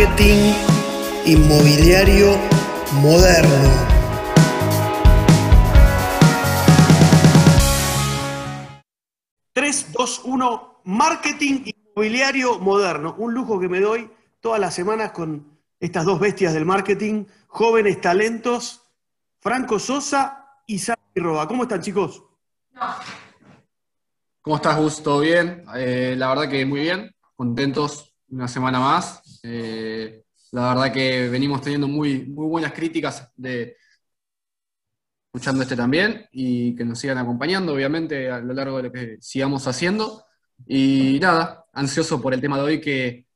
marketing inmobiliario moderno. Tres, dos, uno, marketing inmobiliario moderno. Un lujo que me doy todas las semanas con estas dos bestias del marketing, jóvenes talentos, Franco Sosa y Santi Roa. ¿Cómo están, chicos? ¿Cómo estás, Gus? ¿Todo bien? Eh, la verdad que muy bien, contentos una semana más. Eh, la verdad que venimos teniendo muy, muy buenas críticas de escuchando este también y que nos sigan acompañando, obviamente, a lo largo de lo que sigamos haciendo. Y nada, ansioso por el tema de hoy que,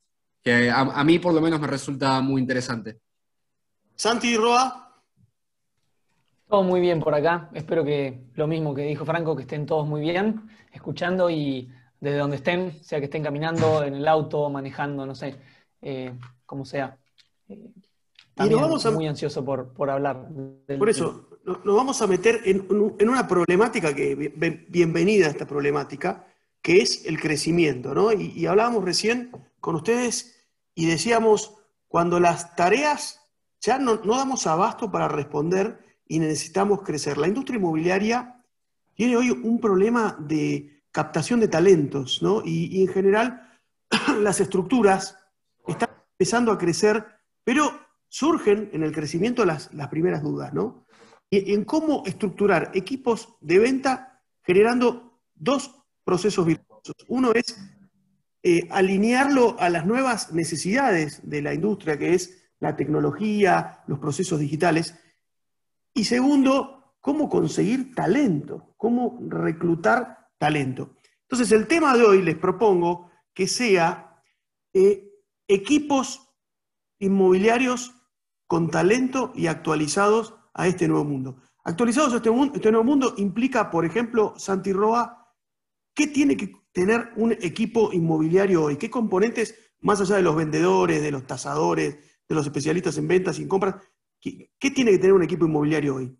a, mí por lo menos me resulta muy interesante. Santi Roa. Todo muy bien por acá. Espero que lo mismo que dijo Franco, que estén todos muy bien, escuchando y desde donde estén, sea que estén caminando, en el auto, manejando, no sé, eh, como sea. Eh, vamos muy ansioso por, por hablar. por eso, nos vamos a meter en, una problemática que, bienvenida a esta problemática, que es el crecimiento, ¿no? Y, hablábamos recién con ustedes y decíamos, cuando las tareas ya no, no damos abasto para responder y necesitamos crecer. La industria inmobiliaria tiene hoy un problema de captación de talentos, ¿no? Y, en general las estructuras empezando a crecer, pero surgen en el crecimiento las, las primeras dudas, ¿no? Y en cómo estructurar equipos de venta generando dos procesos virtuosos. Uno es eh, alinearlo a las nuevas necesidades de la industria, que es la tecnología, los procesos digitales. Y segundo, cómo conseguir talento, cómo reclutar talento. Entonces, el tema de hoy les propongo que sea eh, equipos inmobiliarios con talento y actualizados a este nuevo mundo. Actualizados a este, este nuevo mundo implica, por ejemplo, Santi Roa, ¿qué tiene que tener un equipo inmobiliario hoy? ¿Qué componentes, más allá de los vendedores, de los tasadores, de los especialistas en ventas y en compras, qué tiene que tener un equipo inmobiliario hoy?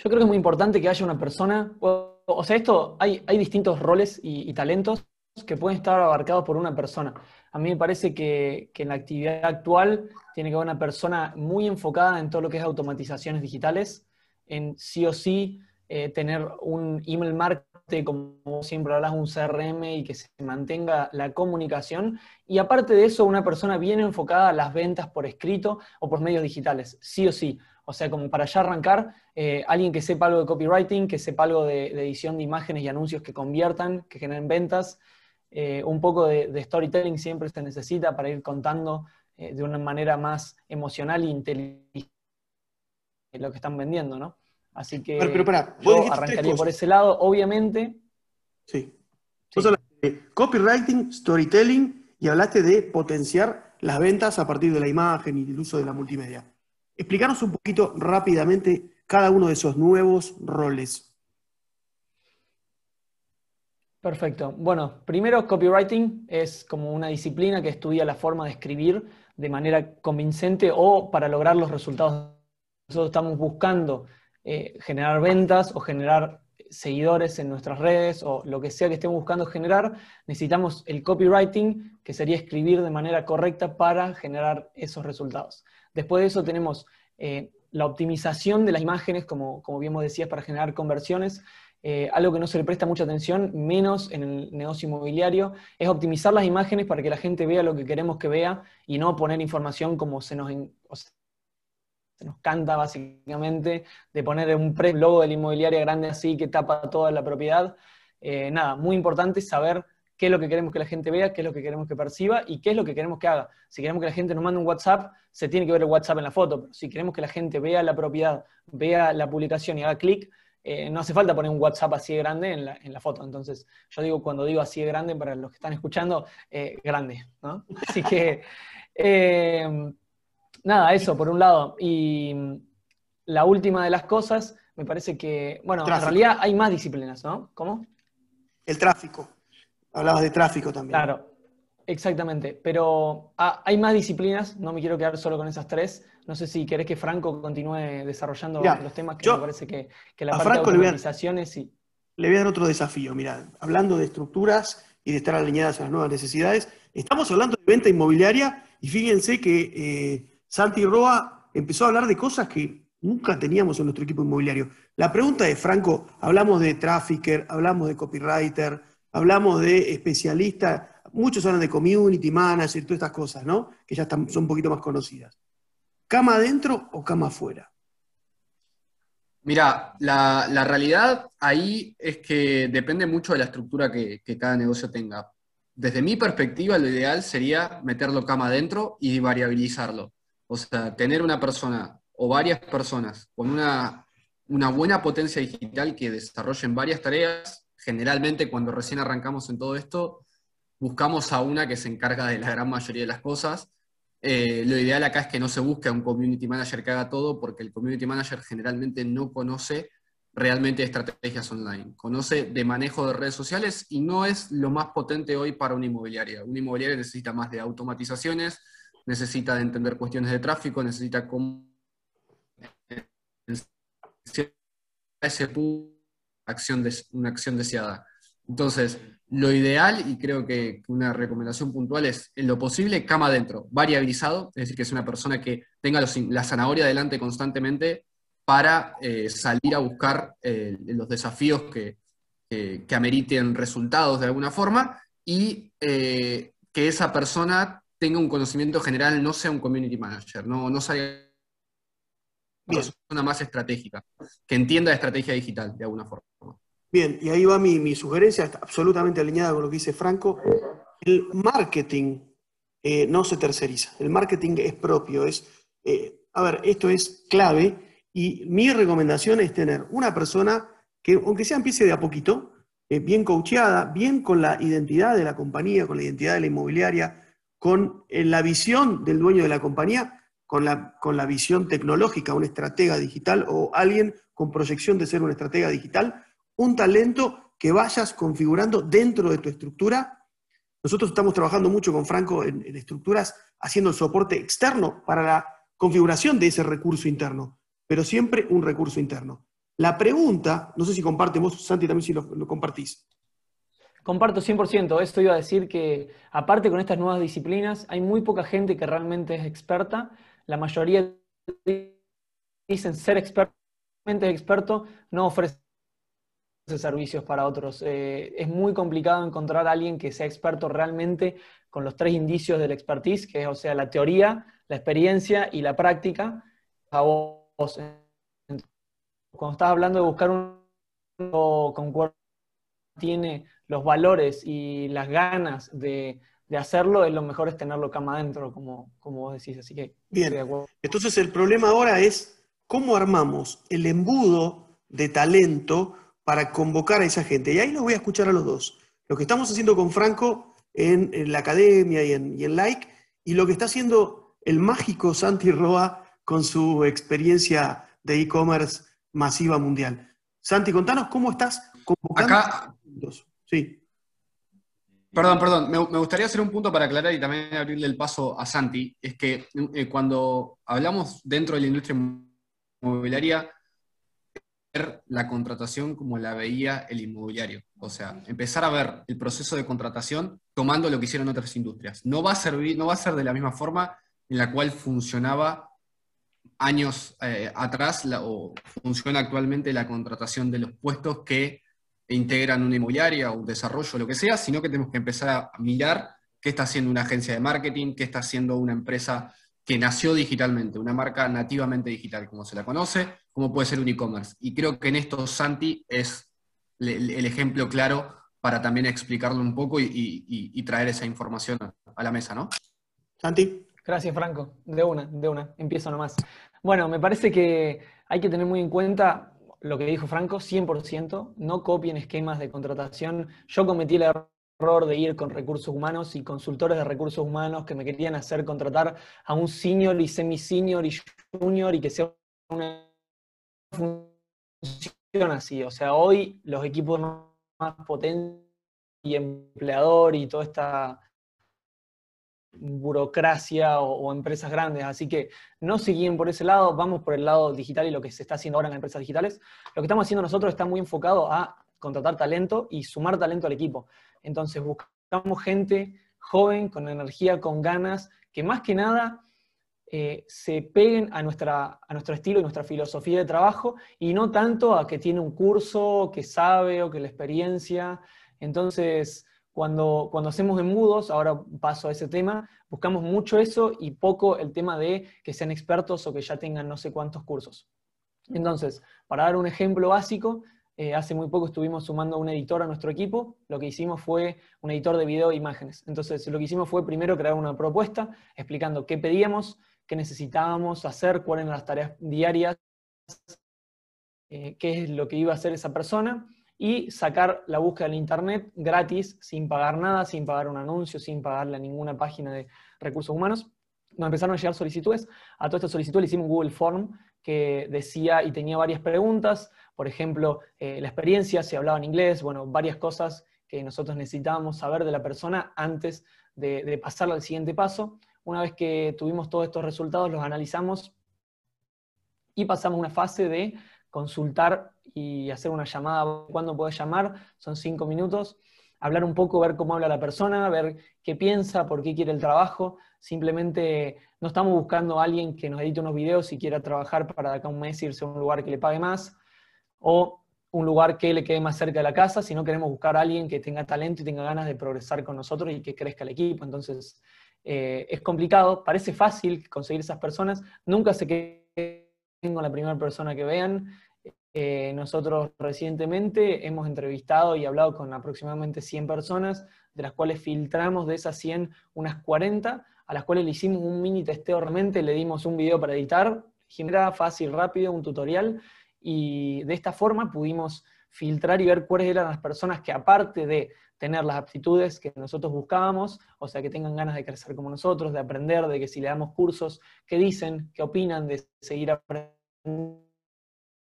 Yo creo que es muy importante que haya una persona, o, sea, esto, hay, hay distintos roles y, talentos que pueden estar abarcados por una persona. A mí me parece que, en la actividad actual tiene que haber una persona muy enfocada en todo lo que es automatizaciones digitales, en sí o sí eh, tener un email marketing, como siempre hablas, un CRM y que se mantenga la comunicación. Y aparte de eso, una persona bien enfocada a las ventas por escrito o por medios digitales, sí o sí. O sea, como para ya arrancar, eh, alguien que sepa algo de copywriting, que sepa algo de, edición de imágenes y anuncios que conviertan, que generen ventas. Eh, un poco de, storytelling siempre se necesita para ir contando eh, de una manera más emocional e inteligente lo que están vendiendo, ¿no? Así que yo arrancaría por ese lado, obviamente. Sí. Vos hablaste de copywriting, storytelling y hablaste de potenciar las ventas a partir de la imagen y el uso de la multimedia. Explícanos un poquito rápidamente cada uno de esos nuevos roles. Perfecto. Bueno, primero, copywriting es como una disciplina que estudia la forma de escribir de manera convincente o para lograr los resultados. Nosotros estamos buscando eh, generar ventas o generar seguidores en nuestras redes o lo que sea que estemos buscando generar, necesitamos el copywriting, que sería escribir de manera correcta para generar esos resultados. Después de eso tenemos eh, la optimización de las imágenes, como, como bien decías, para generar conversiones. Eh, algo que no se le presta mucha atención, menos en el negocio inmobiliario, es optimizar las imágenes para que la gente vea lo que queremos que vea y no poner información como se nos, se nos canta básicamente, de poner un pre logo de la inmobiliaria grande así que tapa toda la propiedad. Eh, nada, muy importante saber qué es lo que queremos que la gente vea, qué es lo que queremos que perciba y qué es lo que queremos que haga. Si queremos que la gente nos mande un WhatsApp, se tiene que ver el WhatsApp en la foto, si queremos que la gente vea la propiedad, vea la publicación y haga clic, eh, no hace falta poner un WhatsApp así de grande en la, foto. Entonces, yo digo, cuando digo así de grande, para los que están escuchando, eh, grande, ¿no? Así que, eh, nada, eso por un lado. Y la última de las cosas, me parece que, bueno, en realidad hay más disciplinas, ¿no? ¿Cómo? El tráfico. Hablabas de tráfico también. Claro, exactamente. Pero ah, hay más disciplinas, no me quiero quedar solo con esas tres. No sé si querés que Franco continúe desarrollando los temas que me parece que, la parte Franco de organizaciones Le voy a dar otro desafío. Mira, hablando de estructuras y de estar alineadas a las nuevas necesidades, Estamos hablando de venta inmobiliaria y fíjense que eh, Santi Roa empezó a hablar de cosas que nunca teníamos en nuestro equipo inmobiliario. La pregunta es, Franco, hablamos de trafficker, hablamos de copywriter, hablamos de especialistas, muchos hablan de community manager, todas estas cosas, ¿no? Que ya están, son un poquito más conocidas. ¿Cama adentro o cama afuera? Mira, la, realidad ahí es que depende mucho de la estructura que, cada negocio tenga. Desde mi perspectiva, lo ideal sería meterlo cama adentro y variabilizarlo. O sea, tener una persona o varias personas con una, una buena potencia digital que desarrollen varias tareas. Generalmente, cuando recién arrancamos en todo esto, buscamos a una que se encarga de la gran mayoría de las cosas eh, lo ideal acá es que no se busque a un community manager que haga todo, porque el community manager generalmente no conoce realmente estrategias online. Conoce de manejo de redes sociales y no es lo más potente hoy para una inmobiliaria. Una inmobiliaria necesita más de automatizaciones, necesita de entender cuestiones de tráfico, necesita cómo ese acción una acción deseada. Entonces, lo ideal, y creo que una recomendación puntual es, en lo posible, cama adentro, variabilizado, es decir, que es una persona que tenga la zanahoria adelante constantemente para eh, salir a buscar eh, los desafíos que, que, ameriten resultados de alguna forma y eh, que esa persona tenga un conocimiento general, no sea un community manager, no, no salga una persona más estratégica, que entienda la estrategia digital de alguna forma. Bien, y ahí va mi, sugerencia, absolutamente alineada con lo que dice Franco. El marketing eh, no se terceriza, el marketing es propio, es, eh, a ver, esto es clave y mi recomendación es tener una persona que, aunque sea empiece de a poquito, eh, bien coacheada, bien con la identidad de la compañía, con la identidad de la inmobiliaria, con la visión del dueño de la compañía, con la, con la visión tecnológica, un estratega digital o alguien con proyección de ser un estratega digital, un talento que vayas configurando dentro de tu estructura. Nosotros estamos trabajando mucho con Franco en, estructuras, haciendo el soporte externo para la configuración de ese recurso interno, pero siempre un recurso interno. La pregunta, no sé si compartimos, Santi, también si lo, lo compartís. Comparto 100%. Esto iba a decir que, aparte con estas nuevas disciplinas, hay muy poca gente que realmente es experta. La mayoría dicen ser experto, experto no ofrece servicios para otros. Eh, es muy complicado encontrar a alguien que sea experto realmente con los tres indicios del expertise, que es, o sea, la teoría, la experiencia y la práctica. A vos, cuando estás hablando de buscar un con tiene los valores y las ganas de, hacerlo, es lo mejor es tenerlo cama adentro, como, como vos decís. Así que. Bien. Entonces, el problema ahora es cómo armamos el embudo de talento para convocar a esa gente. Y ahí los voy a escuchar a los dos. Lo que estamos haciendo con Franco en, la academia y en, Like, y lo que está haciendo el mágico Santi Roa con su experiencia de e-commerce masiva mundial. Santi, contanos cómo estás convocando. Acá. Sí. Perdón, perdón. Me, gustaría hacer un punto para aclarar y también abrirle el paso a Santi. Es que eh, cuando hablamos dentro de la industria inmobiliaria, la contratación como la veía el inmobiliario. O sea, empezar a ver el proceso de contratación tomando lo que hicieron otras industrias. No va a, servir, no va a ser de la misma forma en la cual funcionaba años eh, atrás o funciona actualmente la contratación de los puestos que integran una inmobiliaria o un desarrollo, lo que sea, sino que tenemos que empezar a mirar qué está haciendo una agencia de marketing, qué está haciendo una empresa que nació digitalmente, una marca nativamente digital, como se la conoce, como puede ser un e-commerce. Y creo que en esto Santi es el ejemplo claro para también explicarlo un poco y, traer esa información a la mesa, ¿no? Santi. Gracias, Franco. De una, de una. Empiezo nomás. Bueno, me parece que hay que tener muy en cuenta lo que dijo Franco, 100%. No copien esquemas de contratación. Yo cometí el error de ir con recursos humanos y consultores de recursos humanos que me querían hacer contratar a un senior y semi-senior y junior y que sea una funciona así. O sea, hoy los equipos más potentes y empleador y toda esta burocracia o, empresas grandes. Así que no seguimos por ese lado, vamos por el lado digital y lo que se está haciendo ahora en empresas digitales. Lo que estamos haciendo nosotros está muy enfocado a contratar talento y sumar talento al equipo. Entonces buscamos gente joven, con energía, con ganas, que más que nada eh, se peguen a, nuestra, a nuestro estilo y nuestra filosofía de trabajo y no tanto a que tiene un curso, que sabe o que la experiencia. Entonces, cuando, cuando hacemos embudos, ahora paso a ese tema, buscamos mucho eso y poco el tema de que sean expertos o que ya tengan no sé cuántos cursos. Entonces, para dar un ejemplo básico, eh, hace muy poco estuvimos sumando un editor a nuestro equipo. Lo que hicimos fue un editor de video e imágenes. Entonces, lo que hicimos fue primero crear una propuesta explicando qué pedíamos, qué necesitábamos hacer, cuáles eran las tareas diarias, eh, qué es lo que iba a hacer esa persona, y sacar la búsqueda en internet gratis, sin pagar nada, sin pagar un anuncio, sin pagarle a ninguna página de recursos humanos. Nos empezaron a llegar solicitudes. A todas estas solicitudes le hicimos un Google Form que decía y tenía varias preguntas, por ejemplo, eh, la experiencia, si hablaba en inglés, bueno, varias cosas que nosotros necesitábamos saber de la persona antes de, de pasarla al siguiente paso. Una vez que tuvimos todos estos resultados, los analizamos y pasamos a una fase de consultar y hacer una llamada. ¿Cuándo puedes llamar? Son cinco minutos. Hablar un poco, ver cómo habla la persona, ver qué piensa, por qué quiere el trabajo. Simplemente no estamos buscando a alguien que nos edite unos videos y quiera trabajar para acá un mes irse a un lugar que le pague más o un lugar que le quede más cerca de la casa, sino queremos buscar a alguien que tenga talento y tenga ganas de progresar con nosotros y que crezca el equipo. Entonces, eh, es complicado, parece fácil conseguir esas personas, nunca se queden con la primera persona que vean. Eh, nosotros recientemente hemos entrevistado y hablado con aproximadamente 100 personas, de las cuales filtramos de esas 100 unas 40, a las cuales le hicimos un mini testeo realmente, le dimos un video para editar, genera fácil, rápido, un tutorial, y de esta forma pudimos filtrar y ver cuáles eran las personas que aparte de tener las aptitudes que nosotros buscábamos, o sea, que tengan ganas de crecer como nosotros, de aprender, de que si le damos cursos, qué dicen, qué opinan, de seguir aprendiendo,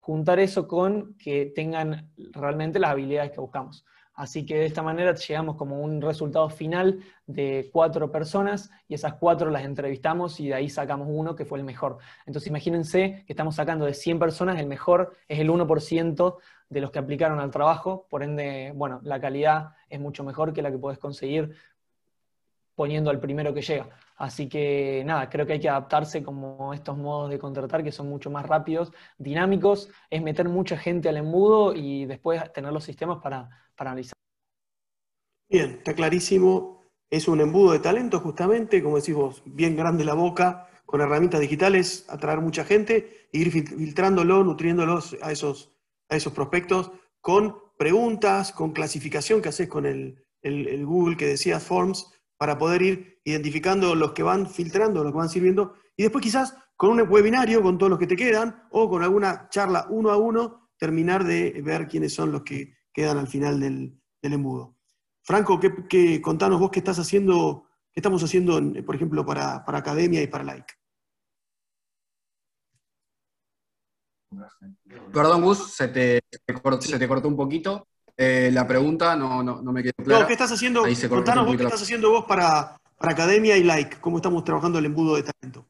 juntar eso con que tengan realmente las habilidades que buscamos. Así que de esta manera llegamos como un resultado final de cuatro personas y esas cuatro las entrevistamos y de ahí sacamos uno que fue el mejor. Entonces imagínense que estamos sacando de 100 personas, el mejor es el 1% de los que aplicaron al trabajo, por ende, bueno, la calidad es mucho mejor que la que puedes conseguir poniendo al primero que llega. Así que nada, creo que hay que adaptarse como estos modos de contratar que son mucho más rápidos, dinámicos, es meter mucha gente al embudo y después tener los sistemas para para analizar. Bien, está clarísimo. Es un embudo de talento, justamente, como decís vos, bien grande la boca, con herramientas digitales, atraer mucha gente, e ir filtrándolo, nutriéndolos a esos, a esos prospectos con preguntas, con clasificación que haces con el, el, Google que decías, Forms, para poder ir identificando los que van filtrando, los que van sirviendo, y después quizás con un webinario, con todos los que te quedan, o con alguna charla uno a uno, terminar de ver quiénes son los que quedan al final del, embudo. Franco, ¿qué, contanos vos qué estás haciendo, qué estamos haciendo, por ejemplo, para, Academia y para Like. Perdón, Gus, se te, cortó, un poquito. Eh, la pregunta no, me quedó clara. No, ¿qué estás haciendo? Contanos vos qué estás haciendo vos para, Academia y Like, cómo estamos trabajando el embudo de talento.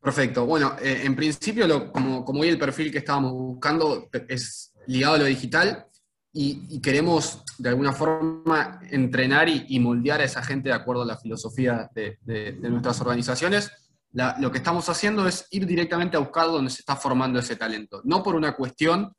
Perfecto. Bueno, eh, en principio, como, como hoy el perfil que estábamos buscando es ligado a lo digital y, queremos de alguna forma entrenar y, moldear a esa gente de acuerdo a la filosofía de, nuestras organizaciones. lo que estamos haciendo es ir directamente a buscar donde se está formando ese talento, no por una cuestión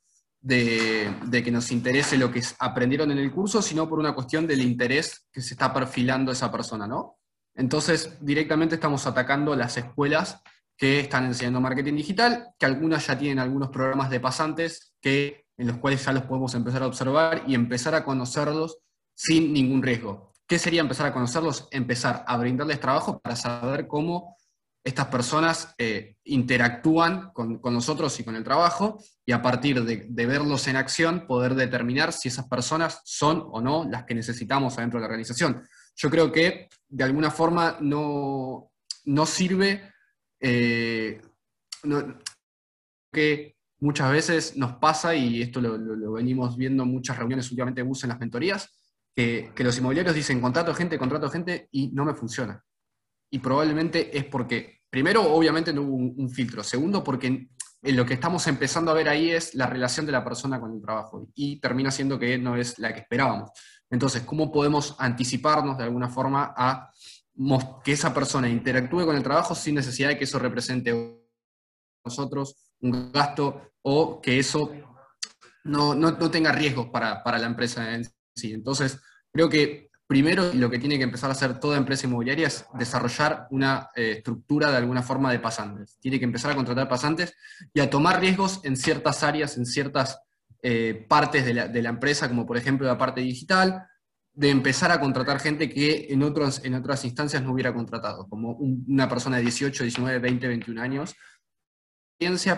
de, que nos interese lo que aprendieron en el curso, sino por una cuestión del interés que se está perfilando esa persona, ¿no? Entonces, directamente estamos atacando las escuelas que están enseñando marketing digital, que algunas ya tienen algunos programas de pasantes que en los cuales ya los podemos empezar a observar y empezar a conocerlos sin ningún riesgo. ¿Qué sería empezar a conocerlos? Empezar a brindarles trabajo para saber cómo estas personas eh, interactúan con, nosotros y con el trabajo y a partir de, verlos en acción poder determinar si esas personas son o no las que necesitamos adentro de la organización. Yo creo que de alguna forma no, no sirve eh, que muchas veces nos pasa, y esto lo, venimos viendo en muchas reuniones últimamente en las mentorías, que, los inmobiliarios dicen contrato gente, contrato gente, y no me funciona. Y probablemente es porque, primero, obviamente no hubo un, filtro. Segundo, porque eh, lo que estamos empezando a ver ahí es la relación de la persona con el trabajo y termina siendo que no es la que esperábamos. Entonces, ¿cómo podemos anticiparnos de alguna forma a que esa persona interactúe con el trabajo sin necesidad de que eso represente a nosotros un gasto o que eso no, tenga riesgos para, para la empresa en sí? Entonces, creo que primero lo que tiene que empezar a hacer toda empresa inmobiliaria es desarrollar una eh, estructura de alguna forma de pasantes. Tiene que empezar a contratar pasantes y a tomar riesgos en ciertas áreas, en ciertas eh, partes de la, empresa, como por ejemplo la parte digital, de empezar a contratar gente que en, otros, en otras instancias no hubiera contratado, como una persona de 18, 19, 20, 21 años,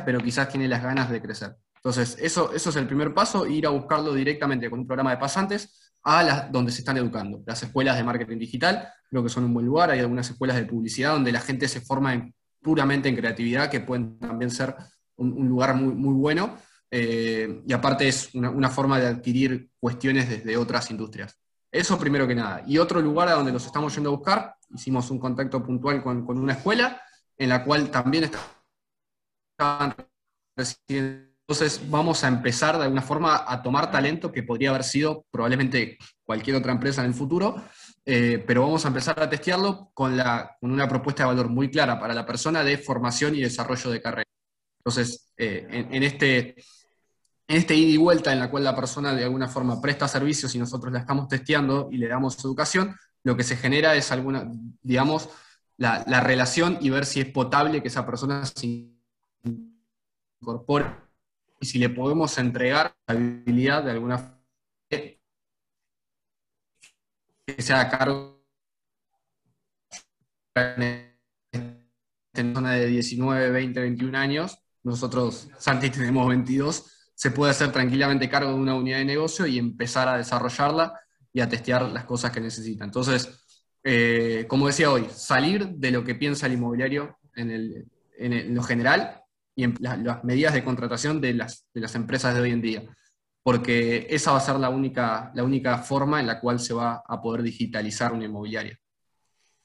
pero quizás tiene las ganas de crecer. Entonces, eso, eso es el primer paso, ir a buscarlo directamente con un programa de pasantes a las donde se están educando. Las escuelas de marketing digital creo que son un buen lugar, hay algunas escuelas de publicidad donde la gente se forma puramente en creatividad, que pueden también ser un, lugar muy, muy bueno, eh, y aparte es una, forma de adquirir cuestiones desde otras industrias. Eso primero que nada. Y otro lugar a donde los estamos yendo a buscar, hicimos un contacto puntual con, con una escuela, en la cual también estaban recién entonces vamos a empezar de alguna forma a tomar talento que podría haber sido probablemente cualquier otra empresa en el futuro, eh, pero vamos a empezar a testearlo con, la, con, una propuesta de valor muy clara para la persona de formación y desarrollo de carrera. Entonces, eh, en, este, en este ida y vuelta en la cual la persona de alguna forma presta servicios y nosotros la estamos testeando y le damos educación, lo que se genera es alguna, digamos, la, la relación y ver si es potable que esa persona se incorpore y si le podemos entregar la habilidad de alguna forma que sea cargo en zona de 19, 20, 21 años, nosotros, Santi, tenemos 22, se puede hacer tranquilamente cargo de una unidad de negocio y empezar a desarrollarla y a testear las cosas que necesita. Entonces, eh, como decía hoy, salir de lo que piensa el inmobiliario en, en lo general y las medidas de contratación de las, de las empresas de hoy en día, porque esa va a ser la única, la única forma en la cual se va a poder digitalizar una inmobiliaria.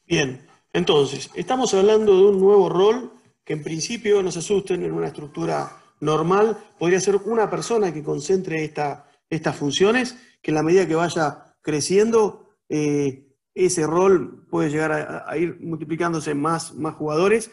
Bien, entonces, estamos hablando de un nuevo rol que en principio, no se asusten, en una estructura normal podría ser una persona que concentre esta, estas funciones, que en la medida que vaya creciendo, eh, ese rol puede llegar a, ir multiplicándose más, más jugadores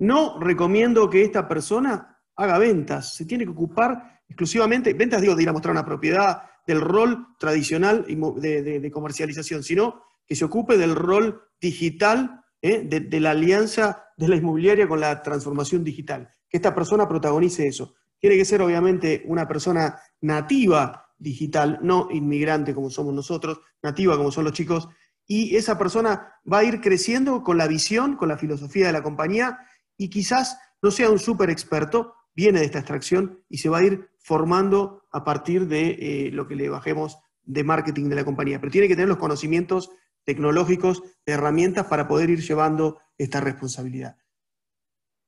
no recomiendo que esta persona haga ventas, se tiene que ocupar exclusivamente, ventas digo de ir a mostrar una propiedad, del rol tradicional de, comercialización, sino que se ocupe del rol digital, ¿eh? de, la alianza de la inmobiliaria con la transformación digital, que esta persona protagonice eso. Tiene que ser obviamente una persona nativa digital, no inmigrante como somos nosotros, nativa como son los chicos, y esa persona va a ir creciendo con la visión, con la filosofía de la compañía y quizás no sea un súper experto, viene de esta extracción y se va a ir formando a partir de eh, lo que le bajemos de marketing de la compañía. Pero tiene que tener los conocimientos tecnológicos, herramientas para poder ir llevando esta responsabilidad.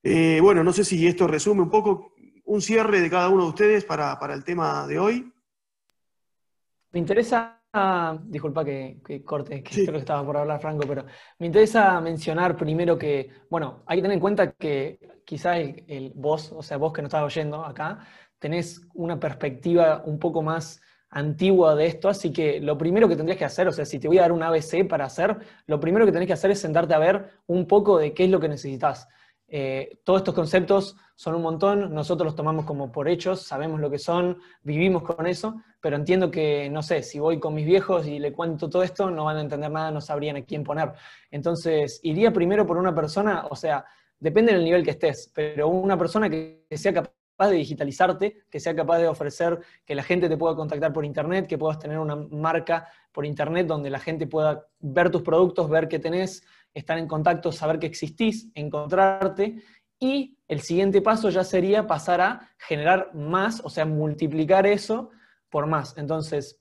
Eh, bueno, no sé si esto resume un poco un cierre de cada uno de ustedes para, para el tema de hoy. Me interesa disculpa que, corte, que creo que estaba por hablar Franco, pero me interesa mencionar primero que, bueno, hay que tener en cuenta que quizás el, vos, o sea, vos que nos estás oyendo acá, tenés una perspectiva un poco más antigua de esto, así que lo primero que tendrías que hacer, o sea, si te voy a dar un ABC para hacer, lo primero que tenés que hacer es sentarte a ver un poco de qué es lo que necesitas. Eh, todos estos conceptos son un montón, nosotros los tomamos como por hechos, sabemos lo que son, vivimos con eso, pero entiendo que, no sé, si voy con mis viejos y le cuento todo esto, no van a entender nada, no sabrían a quién poner. Entonces, iría primero por una persona, o sea, depende del nivel que estés, pero una persona que sea capaz de digitalizarte, que sea capaz de ofrecer que la gente te pueda contactar por internet, que puedas tener una marca por internet donde la gente pueda ver tus productos, ver qué tenés, estar en contacto, saber que existís, encontrarte. Y el siguiente paso ya sería pasar a generar más, o sea, multiplicar eso por más. Entonces,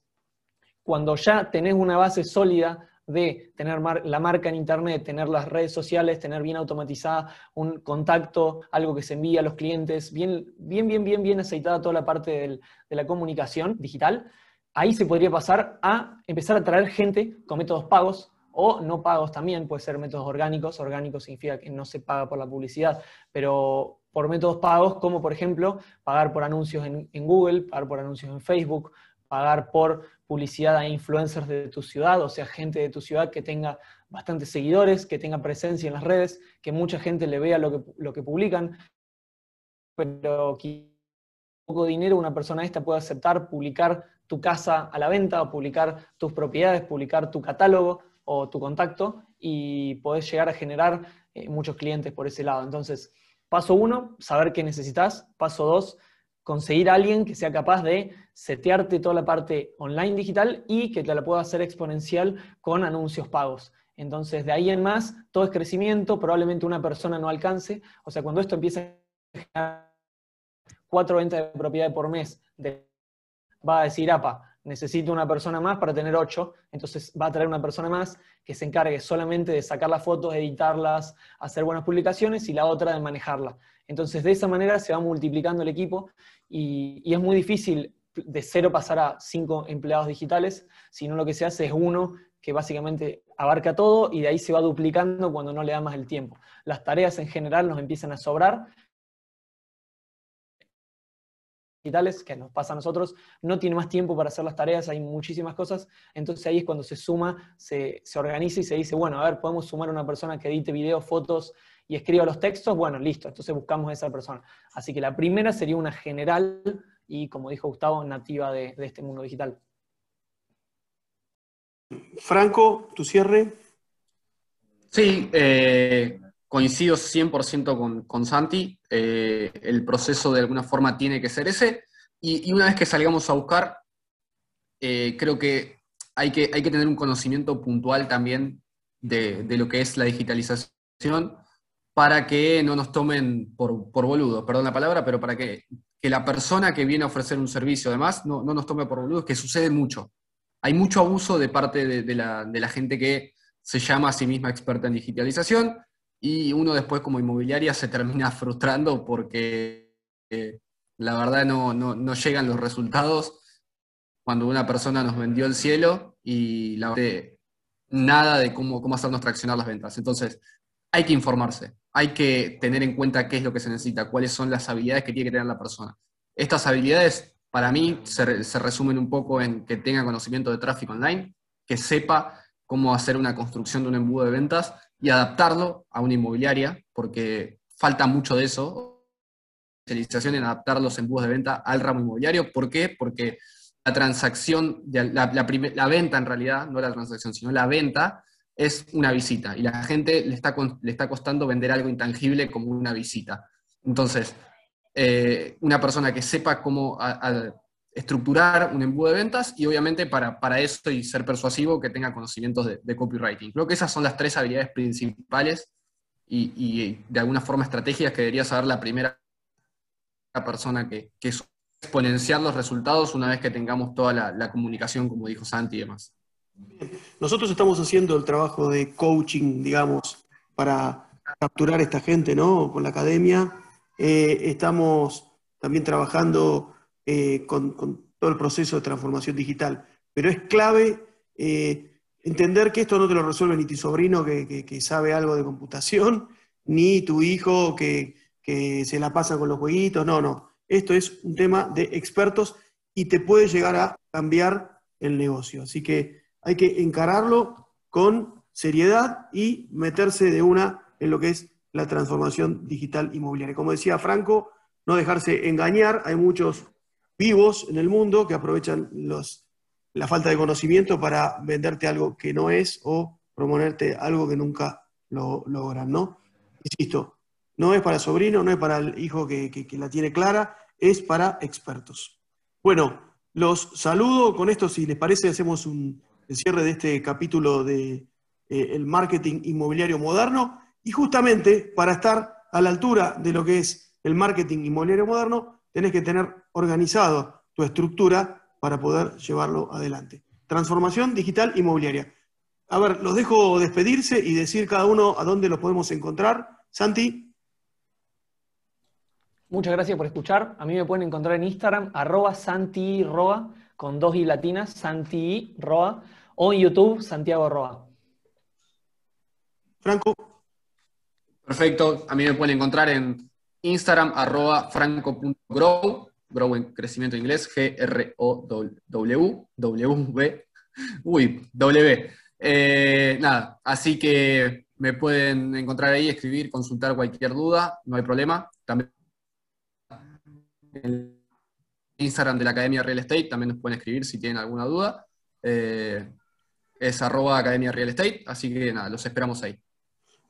cuando ya tenés una base sólida de tener la marca en Internet, tener las redes sociales, tener bien automatizada un contacto, algo que se envía a los clientes, bien, bien, bien, bien, bien aceitada toda la parte de la comunicación digital, ahí se podría pasar a empezar a traer gente con métodos pagos, o no pagos también, puede ser métodos orgánicos, orgánicos significa que no se paga por la publicidad, pero por métodos pagos como por ejemplo pagar por anuncios en, Google, pagar por anuncios en Facebook, pagar por publicidad a influencers de tu ciudad, o sea, gente de tu ciudad que tenga bastantes seguidores, que tenga presencia en las redes, que mucha gente le vea lo que, lo que publican, pero poco dinero una persona esta puede aceptar publicar tu casa a la venta o publicar tus propiedades, publicar tu catálogo o tu contacto y podés llegar a generar eh, muchos clientes por ese lado. Entonces, paso uno, saber qué necesitas. Paso dos, conseguir a alguien que sea capaz de setearte toda la parte online digital y que te la pueda hacer exponencial con anuncios pagos. Entonces, de ahí en más, todo es crecimiento, probablemente una persona no alcance. O sea, cuando esto empieza a generar cuatro ventas de propiedad por mes, va a decir, APA, necesito una persona más para tener ocho, entonces va a traer una persona más que se encargue solamente de sacar las fotos, editarlas, hacer buenas publicaciones y la otra de manejarla. Entonces de esa manera se va multiplicando el equipo y, es muy difícil de cero pasar a cinco empleados digitales, sino lo que se hace es uno que básicamente abarca todo y de ahí se va duplicando cuando no le da más el tiempo. Las tareas en general nos empiezan a sobrar digitales, que nos pasa a nosotros, no tiene más tiempo para hacer las tareas, hay muchísimas cosas, entonces ahí es cuando se suma, se, organiza y se dice, bueno, a ver, podemos sumar a una persona que edite videos, fotos y escriba los textos, bueno, listo, entonces buscamos a esa persona. Así que la primera sería una general y, como dijo Gustavo, nativa de, este mundo digital. Franco, tu cierre. Sí, eh, coincido 100% con, con Santi, eh, el proceso de alguna forma tiene que ser ese, y, una vez que salgamos a buscar, eh, creo que hay, que hay que tener un conocimiento puntual también de, lo que es la digitalización para que no nos tomen por, por boludos, perdón la palabra, pero para que, la persona que viene a ofrecer un servicio además no, nos tome por boludos, que sucede mucho. Hay mucho abuso de parte de, la, de la gente que se llama a sí misma experta en digitalización, y uno después como inmobiliaria se termina frustrando porque eh, la verdad no, no, llegan los resultados cuando una persona nos vendió el cielo y la verdad, nada de cómo, cómo hacernos traccionar las ventas. Entonces, hay que informarse, hay que tener en cuenta qué es lo que se necesita, cuáles son las habilidades que tiene que tener la persona. Estas habilidades, para mí, se, se resumen un poco en que tenga conocimiento de tráfico online, que sepa cómo hacer una construcción de un embudo de ventas y adaptarlo a una inmobiliaria, porque falta mucho de eso, especialización en adaptar los embudos de venta al ramo inmobiliario. ¿Por qué? Porque la transacción, la, venta en realidad, no la transacción, sino la venta, es una visita y la gente le está, le está costando vender algo intangible como una visita. Entonces, eh, una persona que sepa cómo estructurar un embudo de ventas y obviamente para, para eso y ser persuasivo que tenga conocimientos de, copywriting. Creo que esas son las tres habilidades principales y, de alguna forma estrategias que debería saber la primera persona que, que es exponenciar los resultados una vez que tengamos toda la, comunicación, como dijo Santi y demás. Nosotros estamos haciendo el trabajo de coaching, digamos, para capturar a esta gente, ¿no? Con la academia. Eh, estamos también trabajando eh, con, todo el proceso de transformación digital. Pero es clave eh, entender que esto no te lo resuelve ni tu sobrino que, sabe algo de computación, ni tu hijo que, se la pasa con los jueguitos, no, no. Esto es un tema de expertos y te puede llegar a cambiar el negocio. Así que hay que encararlo con seriedad y meterse de una en lo que es la transformación digital inmobiliaria. Como decía Franco, no dejarse engañar, hay muchos vivos en el mundo que aprovechan la falta de conocimiento para venderte algo que no es o proponerte algo que nunca lo logran, ¿no? Insisto, no es para sobrino, no es para el hijo que, la tiene clara, es para expertos. Bueno, los saludo. Con esto, si les parece, hacemos un el cierre de este capítulo de eh, el marketing inmobiliario moderno. Y justamente para estar a la altura de lo que es el marketing inmobiliario moderno, tenés que tener organizado tu estructura para poder llevarlo adelante. Transformación digital inmobiliaria. A ver, los dejo despedirse y decir cada uno a dónde los podemos encontrar. Santi. Muchas gracias por escuchar. A mí me pueden encontrar en Instagram, arroba santiroa, con dos i latinas, santiroa, o en YouTube, Santiago Roa. Franco. Perfecto, a mí me pueden encontrar en Instagram, arroba franco.grow, grow en crecimiento inglés, G-R-O-W, W, uy, W. Eh, nada, así que me pueden encontrar ahí, escribir, consultar cualquier duda, no hay problema. También en Instagram de la Academia Real Estate también nos pueden escribir si tienen alguna duda. Eh, es arroba Academia Real Estate, así que nada, los esperamos ahí.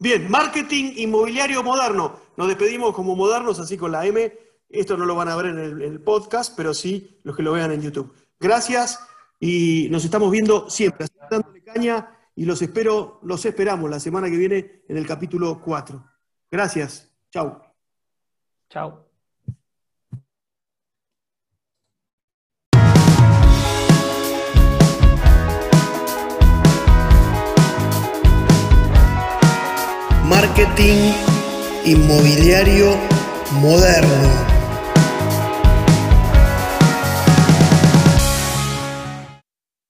Bien, marketing inmobiliario moderno. Nos despedimos como modernos, así con la M. Esto no lo van a ver en el, podcast, pero sí los que lo vean en YouTube. Gracias y nos estamos viendo siempre, dándole caña y los espero, los esperamos la semana que viene en el capítulo 4. Gracias. Chao. Chao. Marketing inmobiliario moderno.